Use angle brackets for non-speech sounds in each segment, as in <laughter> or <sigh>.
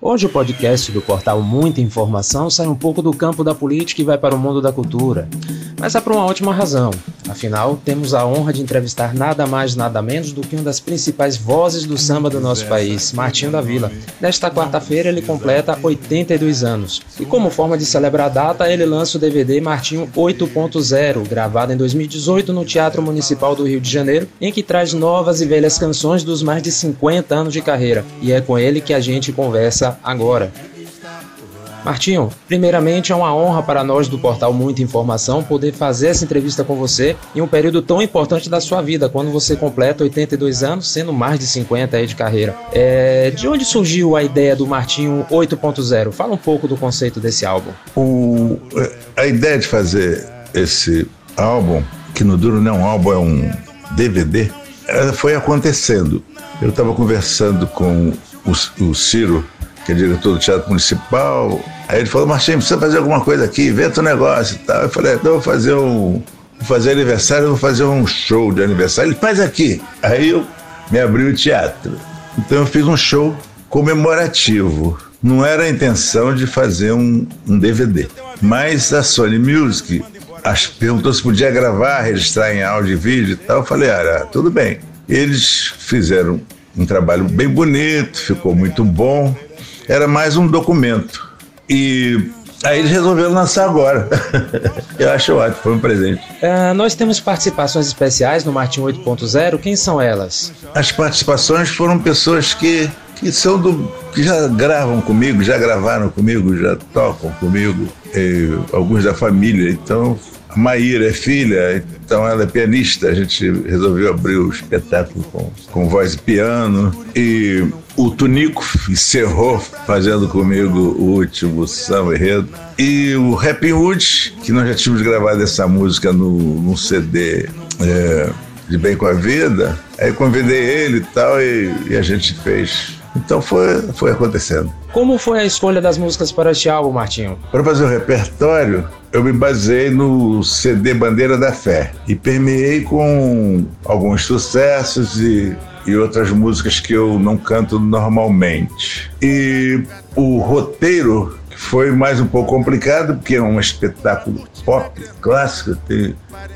Hoje o podcast do portal Muita Informação sai um pouco do campo da política e vai para o mundo da cultura. Mas é por uma ótima razão. Afinal, temos a honra de entrevistar nada mais nada menos do que uma das principais vozes do samba do nosso país, Martinho da Vila. Nesta quarta-feira ele completa 82 anos. E como forma de celebrar a data, ele lança o DVD Martinho 8.0, gravado em 2018 no Teatro Municipal do Rio de Janeiro, em que traz novas e velhas canções dos mais de 50 anos de carreira. E é com ele que a gente conversa agora. Martinho, primeiramente é uma honra para nós do portal Muita Informação poder fazer essa entrevista com você em um período tão importante da sua vida, quando você completa 82 anos, sendo mais de 50 aí de carreira. É, de onde surgiu a ideia do Martinho 8.0? Fala um pouco do conceito desse álbum. O, a ideia de fazer esse álbum, que no duro não é um álbum, é um DVD, foi acontecendo. Eu estava conversando com o, o Ciro que é diretor do Teatro Municipal. Aí ele falou, Martinho, precisa fazer alguma coisa aqui, inventa um negócio e tal. Eu falei, então vou fazer um. Vou fazer aniversário, vou fazer um show de aniversário. Ele faz aqui. Aí eu me abri o teatro. Então eu fiz um show comemorativo. Não era a intenção de fazer um, um DVD. Mas a Sony Music perguntou se podia gravar, registrar em áudio e vídeo e tal. Eu falei, ah, tudo bem. Eles fizeram um trabalho bem bonito, ficou muito bom era mais um documento. E Aí eles resolveram lançar agora. <laughs> Eu acho ótimo, foi um presente. Uh, nós temos participações especiais no Martin 8.0. Quem são elas? As participações foram pessoas que, que são do. que já gravam comigo, já gravaram comigo, já tocam comigo, alguns da família. Então, a Maíra é filha, então ela é pianista. A gente resolveu abrir o espetáculo com, com voz e piano. E o Tunico encerrou fazendo comigo o último samba enredo. E o Happy Wood, que nós já tínhamos gravado essa música no, no CD é, de Bem com a Vida. Aí convidei ele e tal, e, e a gente fez. Então foi, foi acontecendo. Como foi a escolha das músicas para este álbum, Martinho? Para fazer o repertório, eu me baseei no CD Bandeira da Fé e permeei com alguns sucessos e e outras músicas que eu não canto normalmente. E o roteiro foi mais um pouco complicado, porque é um espetáculo pop clássico, tem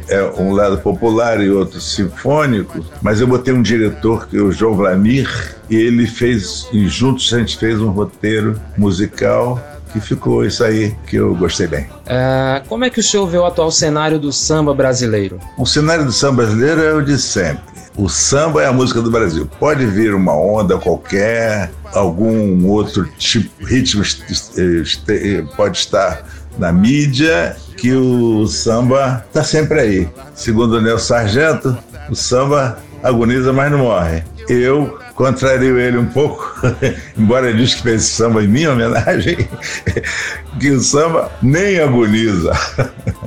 é, um lado popular e outro sinfônico, mas eu botei um diretor, que é o João Vlamir, e ele fez, e juntos a gente fez um roteiro musical que ficou isso aí que eu gostei bem. É, como é que o senhor vê o atual cenário do samba brasileiro? O cenário do samba brasileiro é o de sempre o samba é a música do Brasil. Pode vir uma onda qualquer, algum outro tipo, ritmo pode estar na mídia, que o samba está sempre aí. Segundo o Nelson Sargento, o samba agoniza, mas não morre. Eu contrario ele um pouco, <laughs> embora ele diz que fez samba em minha homenagem, <laughs> que o samba nem agoniza. <laughs>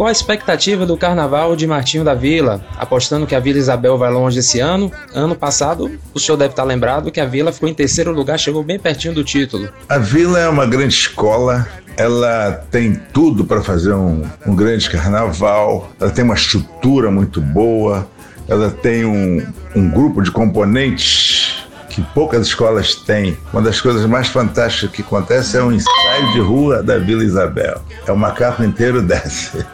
Qual a expectativa do carnaval de Martinho da Vila? Apostando que a Vila Isabel vai longe esse ano. Ano passado, o senhor deve estar lembrado que a Vila ficou em terceiro lugar, chegou bem pertinho do título. A Vila é uma grande escola, ela tem tudo para fazer um, um, grande carnaval, ela tem uma estrutura muito boa, ela tem um, um grupo de componentes que poucas escolas têm. Uma das coisas mais fantásticas que acontece é um ensaio de rua da Vila Isabel. É o macaco inteiro <laughs> desce.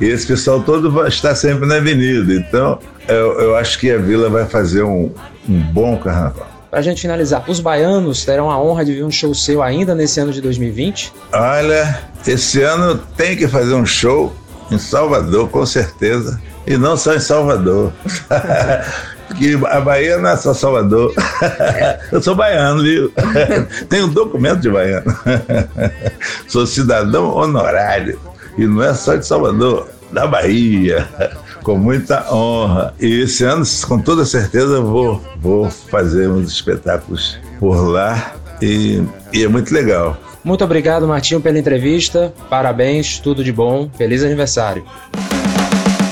E esse pessoal todo está sempre na avenida. Então, eu, eu acho que a Vila vai fazer um, um bom carnaval. Para a gente finalizar, os baianos terão a honra de ver um show seu ainda nesse ano de 2020? Olha, esse ano tem que fazer um show em Salvador, com certeza. E não só em Salvador. <laughs> que a Bahia não é só Salvador. <laughs> Eu sou baiano, viu? <laughs> Tenho um documento de baiano. <laughs> Sou cidadão honorário. E não é só de Salvador, da Bahia. Com muita honra. E esse ano, com toda certeza, vou, vou fazer uns espetáculos por lá. E, e é muito legal. Muito obrigado, Martinho, pela entrevista. Parabéns, tudo de bom. Feliz aniversário.